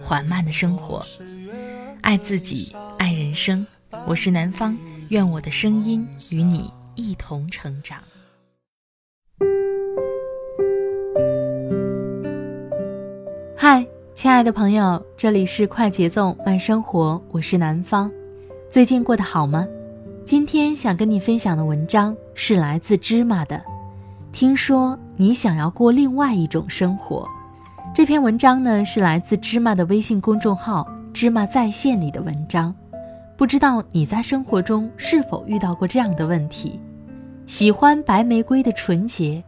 缓慢的生活，爱自己，爱人生。我是南方，愿我的声音与你一同成长。嗨，亲爱的朋友，这里是快节奏慢生活，我是南方，最近过得好吗？今天想跟你分享的文章是来自芝麻的。听说你想要过另外一种生活。这篇文章呢是来自芝麻的微信公众号“芝麻在线”里的文章。不知道你在生活中是否遇到过这样的问题：喜欢白玫瑰的纯洁，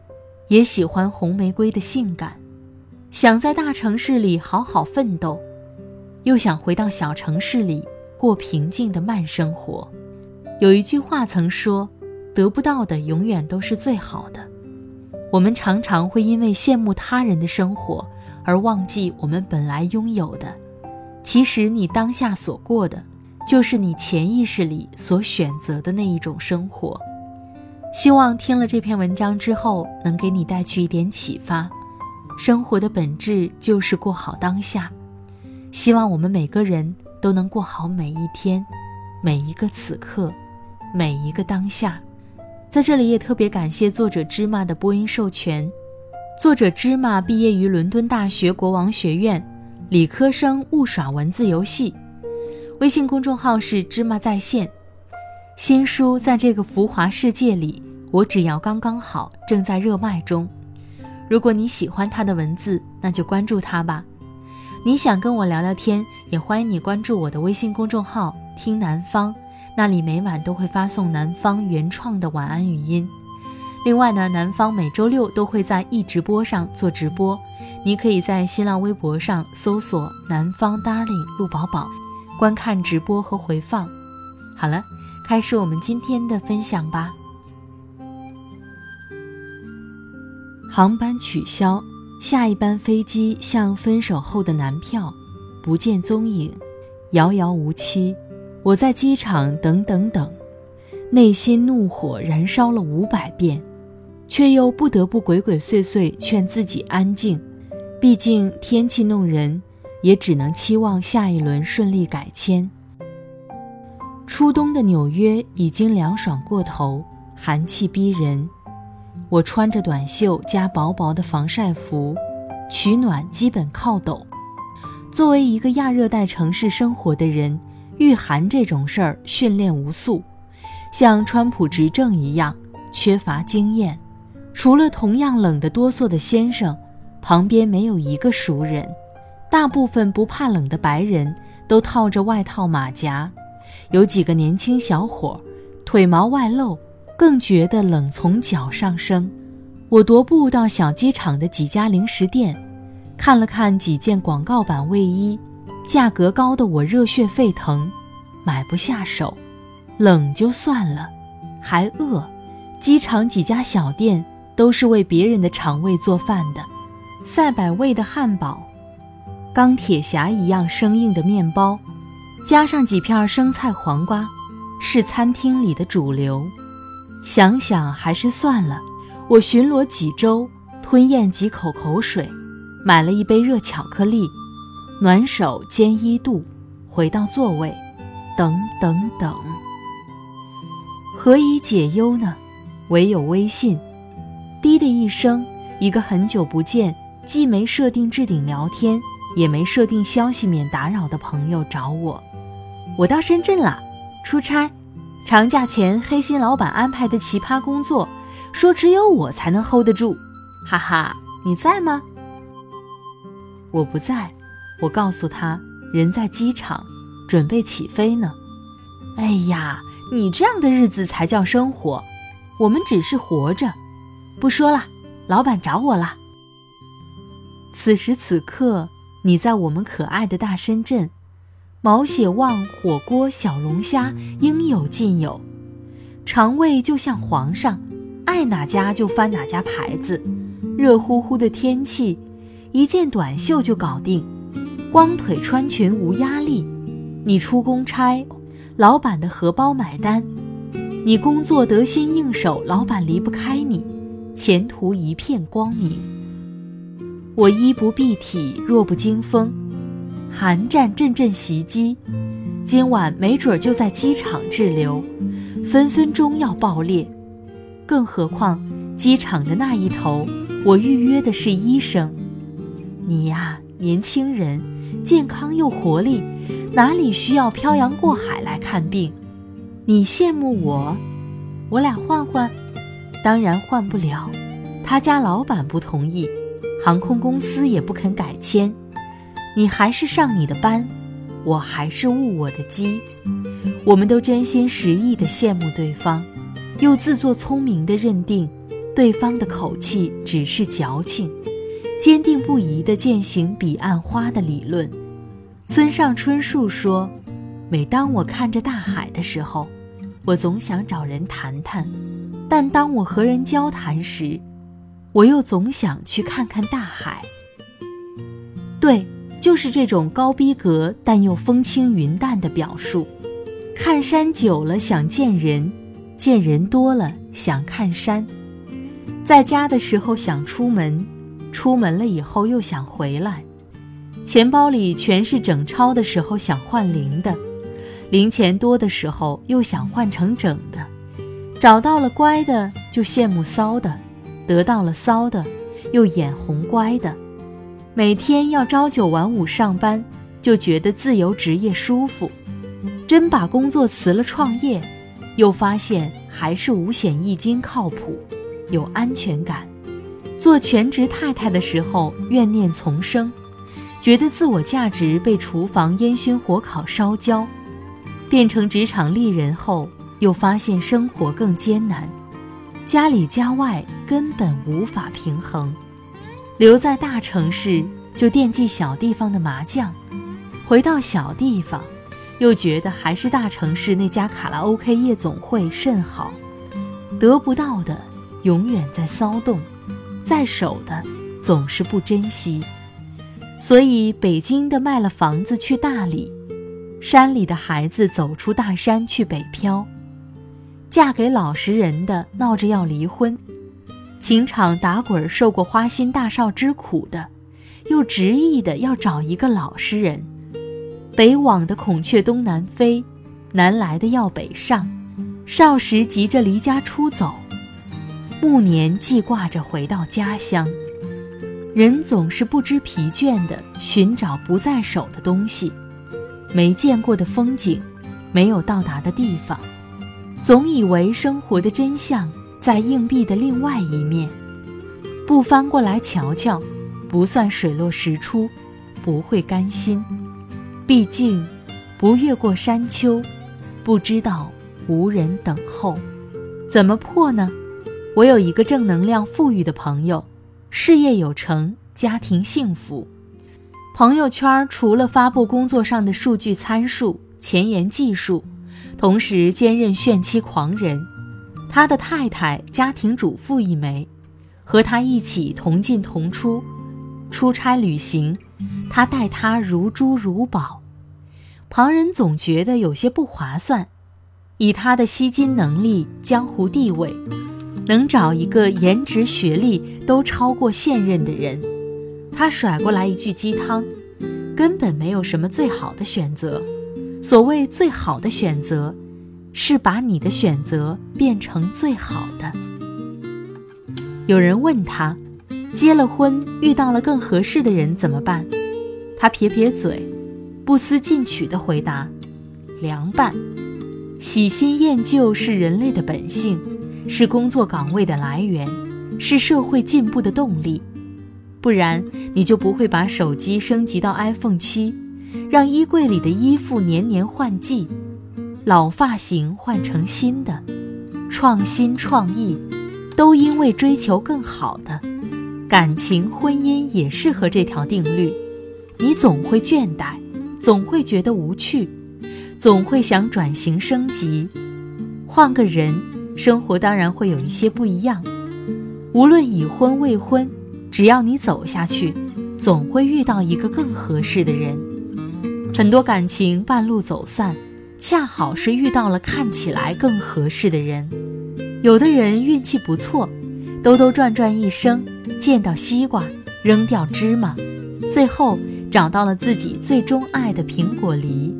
也喜欢红玫瑰的性感，想在大城市里好好奋斗，又想回到小城市里过平静的慢生活。有一句话曾说：“得不到的永远都是最好的。”我们常常会因为羡慕他人的生活而忘记我们本来拥有的。其实，你当下所过的，就是你潜意识里所选择的那一种生活。希望听了这篇文章之后，能给你带去一点启发。生活的本质就是过好当下。希望我们每个人都能过好每一天，每一个此刻。每一个当下，在这里也特别感谢作者芝麻的播音授权。作者芝麻毕业于伦敦大学国王学院，理科生误耍文字游戏。微信公众号是芝麻在线。新书在这个浮华世界里，我只要刚刚好，正在热卖中。如果你喜欢他的文字，那就关注他吧。你想跟我聊聊天，也欢迎你关注我的微信公众号“听南方”。那里每晚都会发送南方原创的晚安语音。另外呢，南方每周六都会在易直播上做直播，你可以在新浪微博上搜索“南方 darling 陆宝宝”，观看直播和回放。好了，开始我们今天的分享吧。航班取消，下一班飞机像分手后的男票，不见踪影，遥遥无期。我在机场等等等，内心怒火燃烧了五百遍，却又不得不鬼鬼祟祟劝自己安静。毕竟天气弄人，也只能期望下一轮顺利改签。初冬的纽约已经凉爽过头，寒气逼人。我穿着短袖加薄薄的防晒服，取暖基本靠抖。作为一个亚热带城市生活的人。御寒这种事儿训练无数，像川普执政一样缺乏经验。除了同样冷得哆嗦的先生，旁边没有一个熟人。大部分不怕冷的白人都套着外套马甲，有几个年轻小伙腿毛外露，更觉得冷从脚上升。我踱步到小机场的几家零食店，看了看几件广告版卫衣。价格高的我热血沸腾，买不下手，冷就算了，还饿。机场几家小店都是为别人的肠胃做饭的，赛百味的汉堡，钢铁侠一样生硬的面包，加上几片生菜黄瓜，是餐厅里的主流。想想还是算了。我巡逻几周，吞咽几口口水，买了一杯热巧克力。暖手兼一度，回到座位，等等等，何以解忧呢？唯有微信。滴的一声，一个很久不见，既没设定置顶聊天，也没设定消息免打扰的朋友找我。我到深圳了，出差。长假前，黑心老板安排的奇葩工作，说只有我才能 hold 得住。哈哈，你在吗？我不在。我告诉他，人在机场，准备起飞呢。哎呀，你这样的日子才叫生活，我们只是活着。不说了，老板找我了。此时此刻，你在我们可爱的大深圳，毛血旺、火锅、小龙虾应有尽有，肠胃就像皇上，爱哪家就翻哪家牌子。热乎乎的天气，一件短袖就搞定，光腿穿裙无压力。你出公差，老板的荷包买单；你工作得心应手，老板离不开你，前途一片光明。我衣不蔽体，弱不禁风，寒战阵阵袭击，今晚没准就在机场滞留，分分钟要爆裂。更何况机场的那一头，我预约的是医生。你呀，年轻人，健康又活力。哪里需要漂洋过海来看病？你羡慕我，我俩换换？当然换不了，他家老板不同意，航空公司也不肯改签。你还是上你的班，我还是误我的机。我们都真心实意地羡慕对方，又自作聪明地认定对方的口气只是矫情，坚定不移地践行彼岸花的理论。村上春树说：“每当我看着大海的时候，我总想找人谈谈；但当我和人交谈时，我又总想去看看大海。”对，就是这种高逼格但又风轻云淡的表述。看山久了想见人，见人多了想看山。在家的时候想出门，出门了以后又想回来。钱包里全是整钞的时候想换零的，零钱多的时候又想换成整的，找到了乖的就羡慕骚的，得到了骚的又眼红乖的，每天要朝九晚五上班就觉得自由职业舒服，真把工作辞了创业，又发现还是五险一金靠谱，有安全感。做全职太太的时候怨念丛生。觉得自我价值被厨房烟熏火烤烧焦，变成职场丽人后，又发现生活更艰难，家里家外根本无法平衡。留在大城市就惦记小地方的麻将，回到小地方，又觉得还是大城市那家卡拉 OK 夜总会甚好。得不到的永远在骚动，在手的总是不珍惜。所以，北京的卖了房子去大理，山里的孩子走出大山去北漂，嫁给老实人的闹着要离婚，情场打滚受过花心大少之苦的，又执意的要找一个老实人，北往的孔雀东南飞，南来的要北上，少时急着离家出走，暮年记挂着回到家乡。人总是不知疲倦地寻找不在手的东西，没见过的风景，没有到达的地方，总以为生活的真相在硬币的另外一面，不翻过来瞧瞧，不算水落石出，不会甘心。毕竟，不越过山丘，不知道无人等候。怎么破呢？我有一个正能量富裕的朋友。事业有成，家庭幸福。朋友圈除了发布工作上的数据参数、前沿技术，同时兼任炫妻狂人。他的太太家庭主妇一枚，和他一起同进同出，出差旅行，他待他如珠如宝。旁人总觉得有些不划算，以他的吸金能力、江湖地位。能找一个颜值、学历都超过现任的人，他甩过来一句鸡汤，根本没有什么最好的选择。所谓最好的选择，是把你的选择变成最好的。有人问他，结了婚遇到了更合适的人怎么办？他撇撇嘴，不思进取地回答：凉拌。喜新厌旧是人类的本性。是工作岗位的来源，是社会进步的动力，不然你就不会把手机升级到 iPhone 七，让衣柜里的衣服年年换季，老发型换成新的，创新创意，都因为追求更好的。感情婚姻也适合这条定律，你总会倦怠，总会觉得无趣，总会想转型升级，换个人，生活当然会有一些不一样。无论已婚未婚，只要你走下去，总会遇到一个更合适的人。很多感情半路走散，恰好是遇到了看起来更合适的人。有的人运气不错，兜兜转转一生，见到西瓜扔掉芝麻，最后找到了自己最钟爱的苹果梨。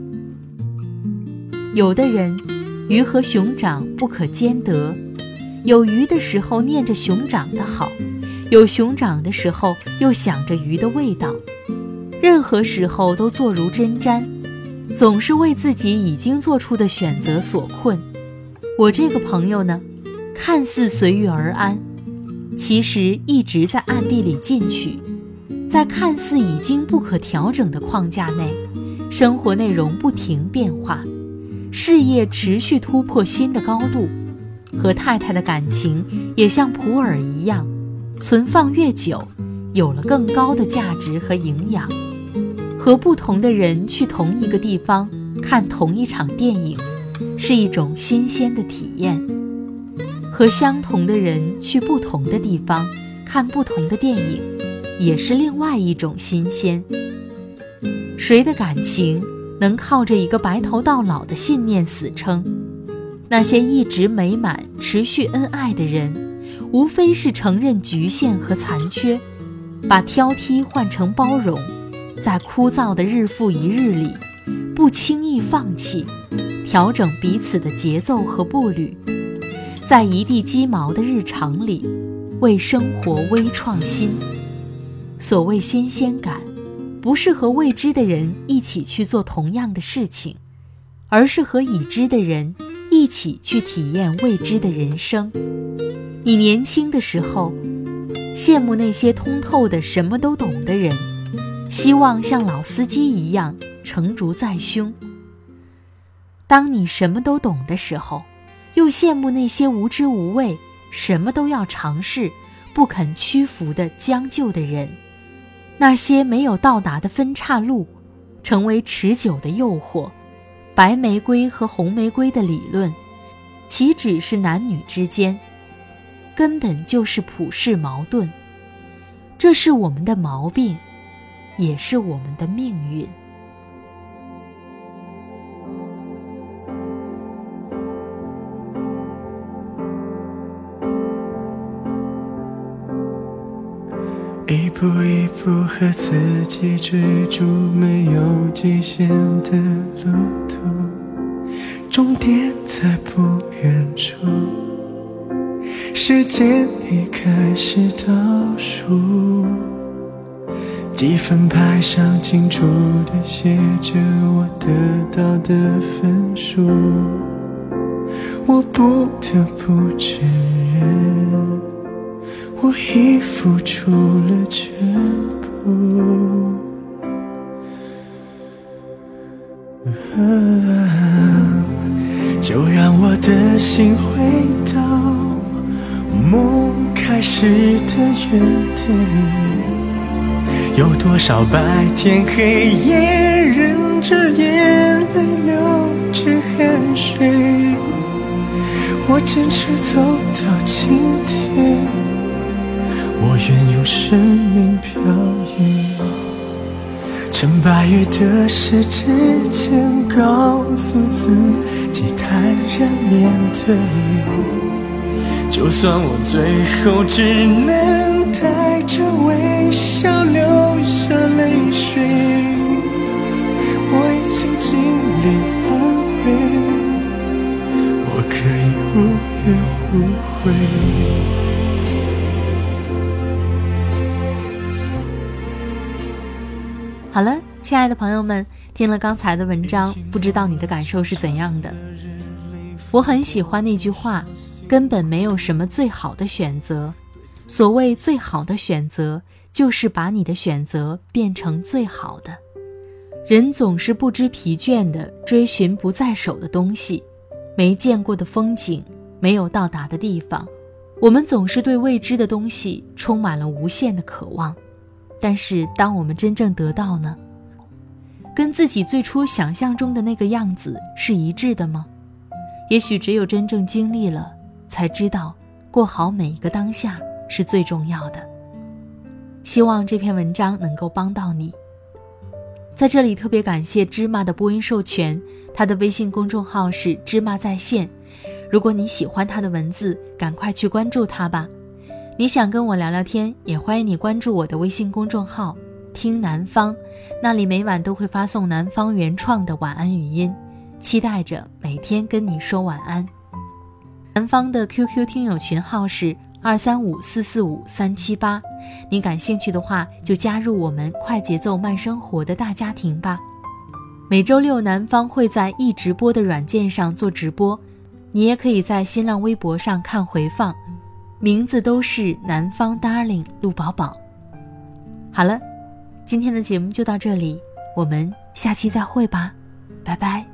有的人，鱼和熊掌不可兼得。有鱼的时候念着熊掌的好，有熊掌的时候又想着鱼的味道，任何时候都坐如针毡，总是为自己已经做出的选择所困。我这个朋友呢，看似随遇而安，其实一直在暗地里进取，在看似已经不可调整的框架内，生活内容不停变化，事业持续突破新的高度。和太太的感情也像普洱一样，存放越久，有了更高的价值和营养。和不同的人去同一个地方看同一场电影，是一种新鲜的体验；和相同的人去不同的地方看不同的电影，也是另外一种新鲜。谁的感情能靠着一个白头到老的信念死撑？那些一直美满、持续恩爱的人，无非是承认局限和残缺，把挑剔换成包容，在枯燥的日复一日里，不轻易放弃，调整彼此的节奏和步履，在一地鸡毛的日常里，为生活微创新。所谓新鲜感，不是和未知的人一起去做同样的事情，而是和已知的人。一起去体验未知的人生。你年轻的时候，羡慕那些通透的、什么都懂的人，希望像老司机一样成竹在胸。当你什么都懂的时候，又羡慕那些无知无畏、什么都要尝试、不肯屈服的将就的人。那些没有到达的分岔路，成为持久的诱惑。白玫瑰和红玫瑰的理论，岂止是男女之间，根本就是普世矛盾。这是我们的毛病，也是我们的命运。一步一步和自己追逐没有极限的路途，终点在不远处，时间已开始倒数，积分牌上清楚地写着我得到的分数，我不得不承认。我已付出了全部，就让我的心回到梦开始的原点。有多少白天黑夜，忍着眼泪流着汗水，我坚持走到今天。我愿用生命漂移，趁八月的时之间，告诉自己坦然面对。就算我最后只能带着微笑流下泪水，我已经尽力而为，我可以无怨无悔。好了，亲爱的朋友们，听了刚才的文章，不知道你的感受是怎样的？我很喜欢那句话：根本没有什么最好的选择。所谓最好的选择，就是把你的选择变成最好的。人总是不知疲倦地追寻不在手的东西，没见过的风景，没有到达的地方。我们总是对未知的东西充满了无限的渴望。但是，当我们真正得到呢，跟自己最初想象中的那个样子是一致的吗？也许只有真正经历了，才知道过好每一个当下是最重要的。希望这篇文章能够帮到你。在这里特别感谢芝麻的播音授权，他的微信公众号是芝麻在线。如果你喜欢他的文字，赶快去关注他吧。你想跟我聊聊天，也欢迎你关注我的微信公众号“听南方”，那里每晚都会发送南方原创的晚安语音。期待着每天跟你说晚安。南方的 QQ 听友群号是二三五四四五三七八，你感兴趣的话就加入我们快节奏慢生活的大家庭吧。每周六南方会在易直播的软件上做直播，你也可以在新浪微博上看回放，名字都是南方 Darling 陆宝宝。好了，今天的节目就到这里，我们下期再会吧，拜拜。